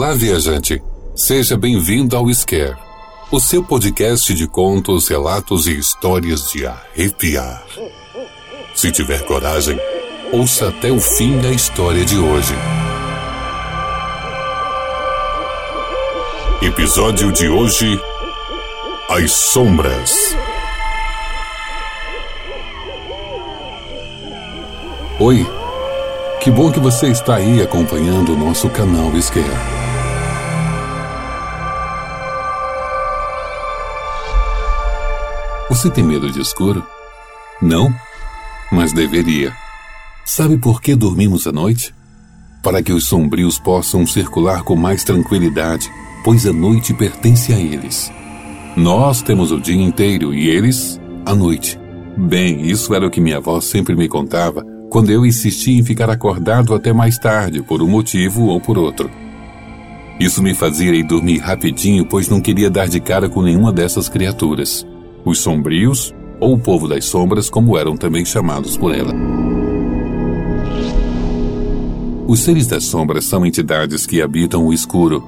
Olá, viajante. Seja bem-vindo ao Scare, o seu podcast de contos, relatos e histórias de arrepiar. Se tiver coragem, ouça até o fim da história de hoje. Episódio de hoje: As Sombras. Oi, que bom que você está aí acompanhando o nosso canal Scare. Você tem medo de escuro? Não? Mas deveria. Sabe por que dormimos à noite? Para que os sombrios possam circular com mais tranquilidade, pois a noite pertence a eles. Nós temos o dia inteiro e eles, a noite. Bem, isso era o que minha avó sempre me contava quando eu insistia em ficar acordado até mais tarde, por um motivo ou por outro. Isso me fazia ir dormir rapidinho, pois não queria dar de cara com nenhuma dessas criaturas os sombrios, ou o povo das sombras, como eram também chamados por ela. Os seres das sombras são entidades que habitam o escuro.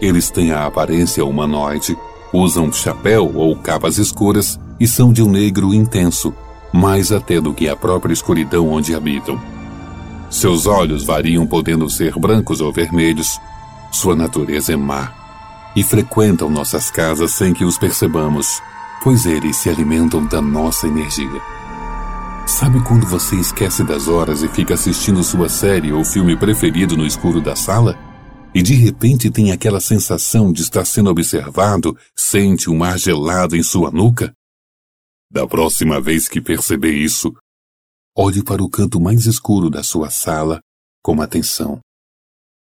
Eles têm a aparência humanoide, usam chapéu ou capas escuras e são de um negro intenso, mais até do que a própria escuridão onde habitam. Seus olhos variam podendo ser brancos ou vermelhos. Sua natureza é má e frequentam nossas casas sem que os percebamos pois eles se alimentam da nossa energia. Sabe quando você esquece das horas e fica assistindo sua série ou filme preferido no escuro da sala? E de repente tem aquela sensação de estar sendo observado, sente um ar gelado em sua nuca? Da próxima vez que perceber isso, olhe para o canto mais escuro da sua sala com atenção.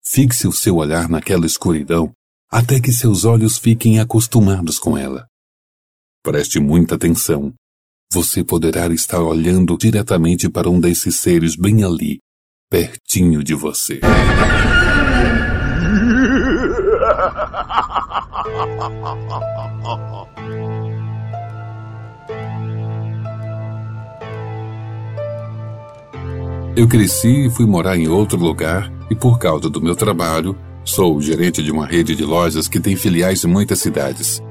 Fixe o seu olhar naquela escuridão até que seus olhos fiquem acostumados com ela. Preste muita atenção. Você poderá estar olhando diretamente para um desses seres bem ali, pertinho de você. Eu cresci e fui morar em outro lugar e por causa do meu trabalho, sou gerente de uma rede de lojas que tem filiais em muitas cidades.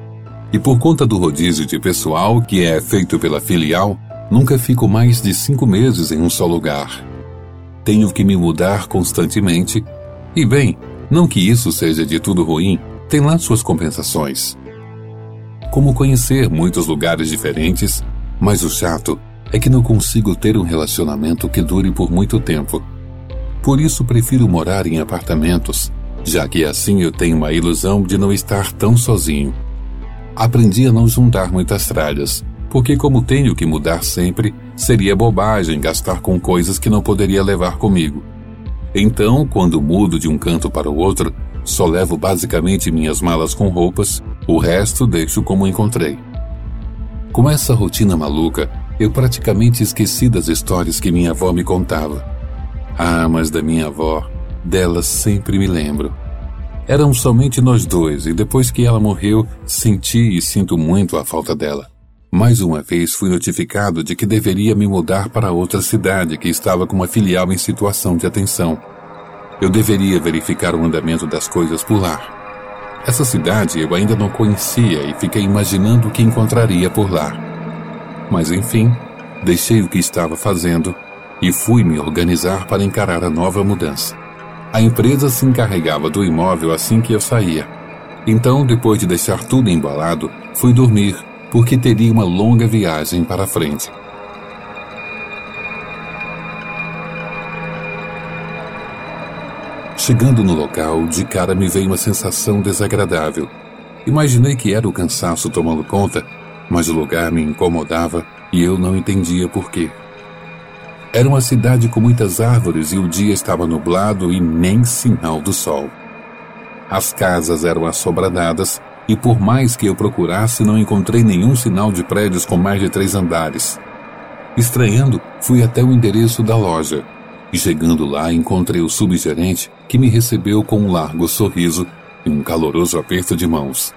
E por conta do rodízio de pessoal que é feito pela filial, nunca fico mais de cinco meses em um só lugar. Tenho que me mudar constantemente. E bem, não que isso seja de tudo ruim, tem lá suas compensações. Como conhecer muitos lugares diferentes, mas o chato é que não consigo ter um relacionamento que dure por muito tempo. Por isso prefiro morar em apartamentos, já que assim eu tenho uma ilusão de não estar tão sozinho aprendi a não juntar muitas tralhas, porque, como tenho que mudar sempre, seria bobagem gastar com coisas que não poderia levar comigo. Então, quando mudo de um canto para o outro, só levo basicamente minhas malas com roupas, o resto deixo como encontrei. Com essa rotina maluca, eu praticamente esqueci das histórias que minha avó me contava. Ah, mas da minha avó, delas sempre me lembro. Eram somente nós dois, e depois que ela morreu, senti e sinto muito a falta dela. Mais uma vez fui notificado de que deveria me mudar para outra cidade que estava com uma filial em situação de atenção. Eu deveria verificar o andamento das coisas por lá. Essa cidade eu ainda não conhecia e fiquei imaginando o que encontraria por lá. Mas enfim, deixei o que estava fazendo e fui me organizar para encarar a nova mudança. A empresa se encarregava do imóvel assim que eu saía. Então, depois de deixar tudo embalado, fui dormir, porque teria uma longa viagem para frente. Chegando no local, de cara me veio uma sensação desagradável. Imaginei que era o cansaço tomando conta, mas o lugar me incomodava e eu não entendia por quê. Era uma cidade com muitas árvores e o dia estava nublado e nem sinal do sol. As casas eram assobradadas e por mais que eu procurasse, não encontrei nenhum sinal de prédios com mais de três andares. Estranhando, fui até o endereço da loja e chegando lá encontrei o subgerente que me recebeu com um largo sorriso e um caloroso aperto de mãos.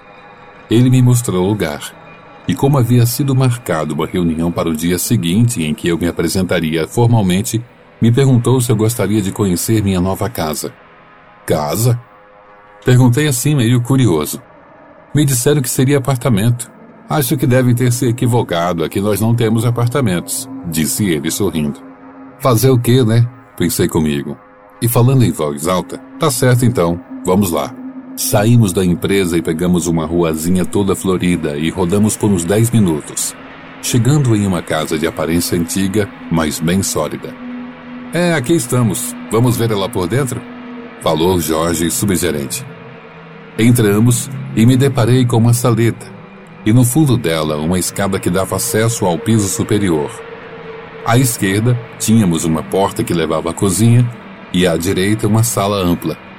Ele me mostrou o lugar e como havia sido marcado uma reunião para o dia seguinte em que eu me apresentaria formalmente, me perguntou se eu gostaria de conhecer minha nova casa. Casa? Perguntei assim, meio curioso. Me disseram que seria apartamento. Acho que devem ter se equivocado, aqui nós não temos apartamentos, disse ele sorrindo. Fazer o quê, né? Pensei comigo. E falando em voz alta, tá certo então, vamos lá. Saímos da empresa e pegamos uma ruazinha toda florida e rodamos por uns 10 minutos, chegando em uma casa de aparência antiga, mas bem sólida. É, aqui estamos. Vamos ver ela por dentro? Falou Jorge, subgerente. Entramos e me deparei com uma saleta, e no fundo dela uma escada que dava acesso ao piso superior. À esquerda, tínhamos uma porta que levava à cozinha e à direita uma sala ampla.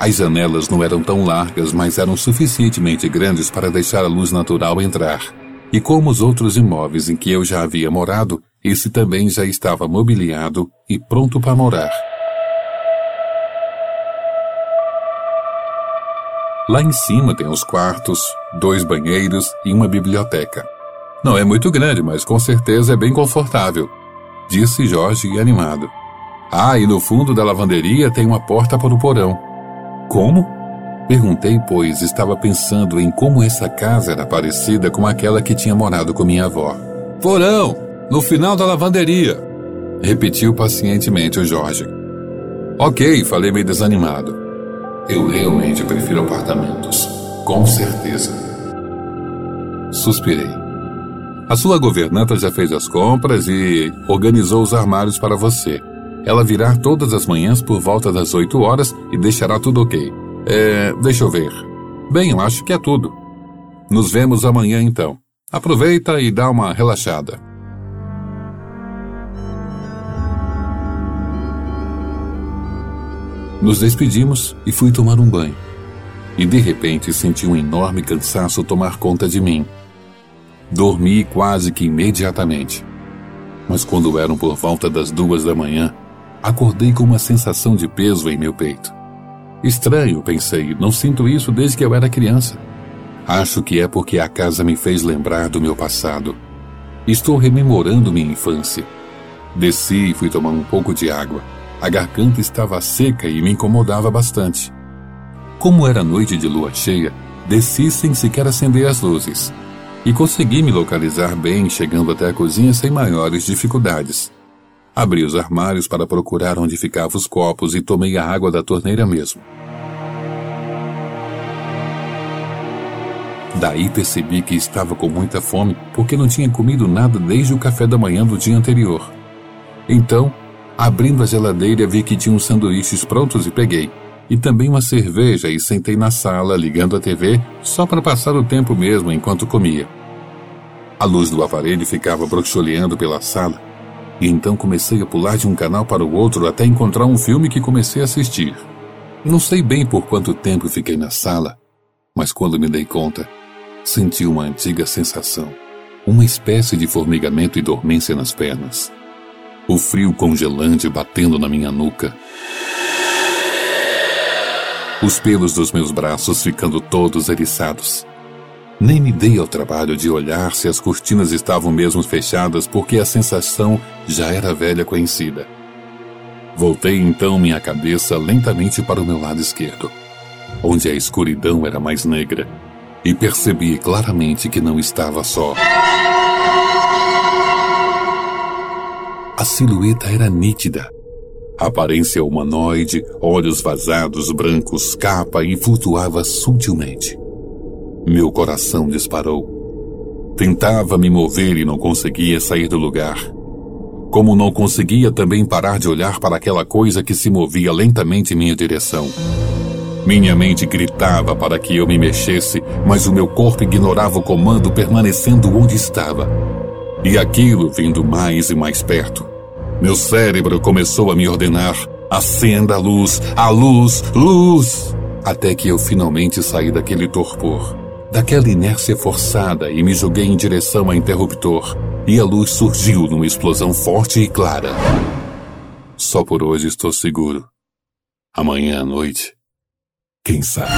As janelas não eram tão largas, mas eram suficientemente grandes para deixar a luz natural entrar. E como os outros imóveis em que eu já havia morado, esse também já estava mobiliado e pronto para morar. Lá em cima tem os quartos, dois banheiros e uma biblioteca. Não é muito grande, mas com certeza é bem confortável, disse Jorge animado. Ah, e no fundo da lavanderia tem uma porta para o porão. Como? Perguntei, pois estava pensando em como essa casa era parecida com aquela que tinha morado com minha avó. Porão! No final da lavanderia! Repetiu pacientemente o Jorge. Ok, falei meio desanimado. Eu realmente prefiro apartamentos. Com certeza. Suspirei. A sua governanta já fez as compras e organizou os armários para você. Ela virá todas as manhãs por volta das 8 horas e deixará tudo ok. É, deixa eu ver. Bem, eu acho que é tudo. Nos vemos amanhã então. Aproveita e dá uma relaxada. Nos despedimos e fui tomar um banho. E de repente senti um enorme cansaço tomar conta de mim. Dormi quase que imediatamente. Mas quando eram por volta das duas da manhã, acordei com uma sensação de peso em meu peito. Estranho, pensei, não sinto isso desde que eu era criança. Acho que é porque a casa me fez lembrar do meu passado. Estou rememorando minha infância. Desci e fui tomar um pouco de água. A garganta estava seca e me incomodava bastante. Como era noite de lua cheia, desci sem sequer acender as luzes. E consegui me localizar bem, chegando até a cozinha sem maiores dificuldades. Abri os armários para procurar onde ficavam os copos e tomei a água da torneira mesmo. Daí percebi que estava com muita fome porque não tinha comido nada desde o café da manhã do dia anterior. Então, Abrindo a geladeira, vi que tinha uns sanduíches prontos e peguei. E também uma cerveja e sentei na sala, ligando a TV, só para passar o tempo mesmo enquanto comia. A luz do aparelho ficava broxoleando pela sala, e então comecei a pular de um canal para o outro até encontrar um filme que comecei a assistir. Não sei bem por quanto tempo fiquei na sala, mas quando me dei conta, senti uma antiga sensação, uma espécie de formigamento e dormência nas pernas o frio congelante batendo na minha nuca. Os pelos dos meus braços ficando todos eriçados. Nem me dei ao trabalho de olhar se as cortinas estavam mesmo fechadas, porque a sensação já era velha conhecida. Voltei então minha cabeça lentamente para o meu lado esquerdo, onde a escuridão era mais negra, e percebi claramente que não estava só. A silhueta era nítida. Aparência humanoide, olhos vazados, brancos, capa e flutuava sutilmente. Meu coração disparou. Tentava me mover e não conseguia sair do lugar. Como não conseguia também parar de olhar para aquela coisa que se movia lentamente em minha direção. Minha mente gritava para que eu me mexesse, mas o meu corpo ignorava o comando, permanecendo onde estava. E aquilo vindo mais e mais perto. Meu cérebro começou a me ordenar: acenda a luz, a luz, luz! Até que eu finalmente saí daquele torpor, daquela inércia forçada e me joguei em direção ao interruptor. E a luz surgiu numa explosão forte e clara. Só por hoje estou seguro. Amanhã à noite, quem sabe?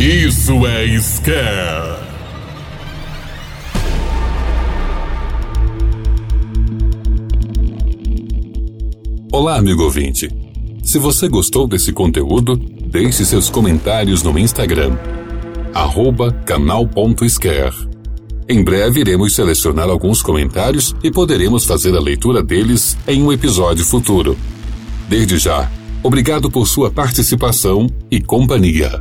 Isso é Scare. Olá, amigo ouvinte. Se você gostou desse conteúdo, deixe seus comentários no Instagram, canal.scare. Em breve iremos selecionar alguns comentários e poderemos fazer a leitura deles em um episódio futuro. Desde já, obrigado por sua participação e companhia.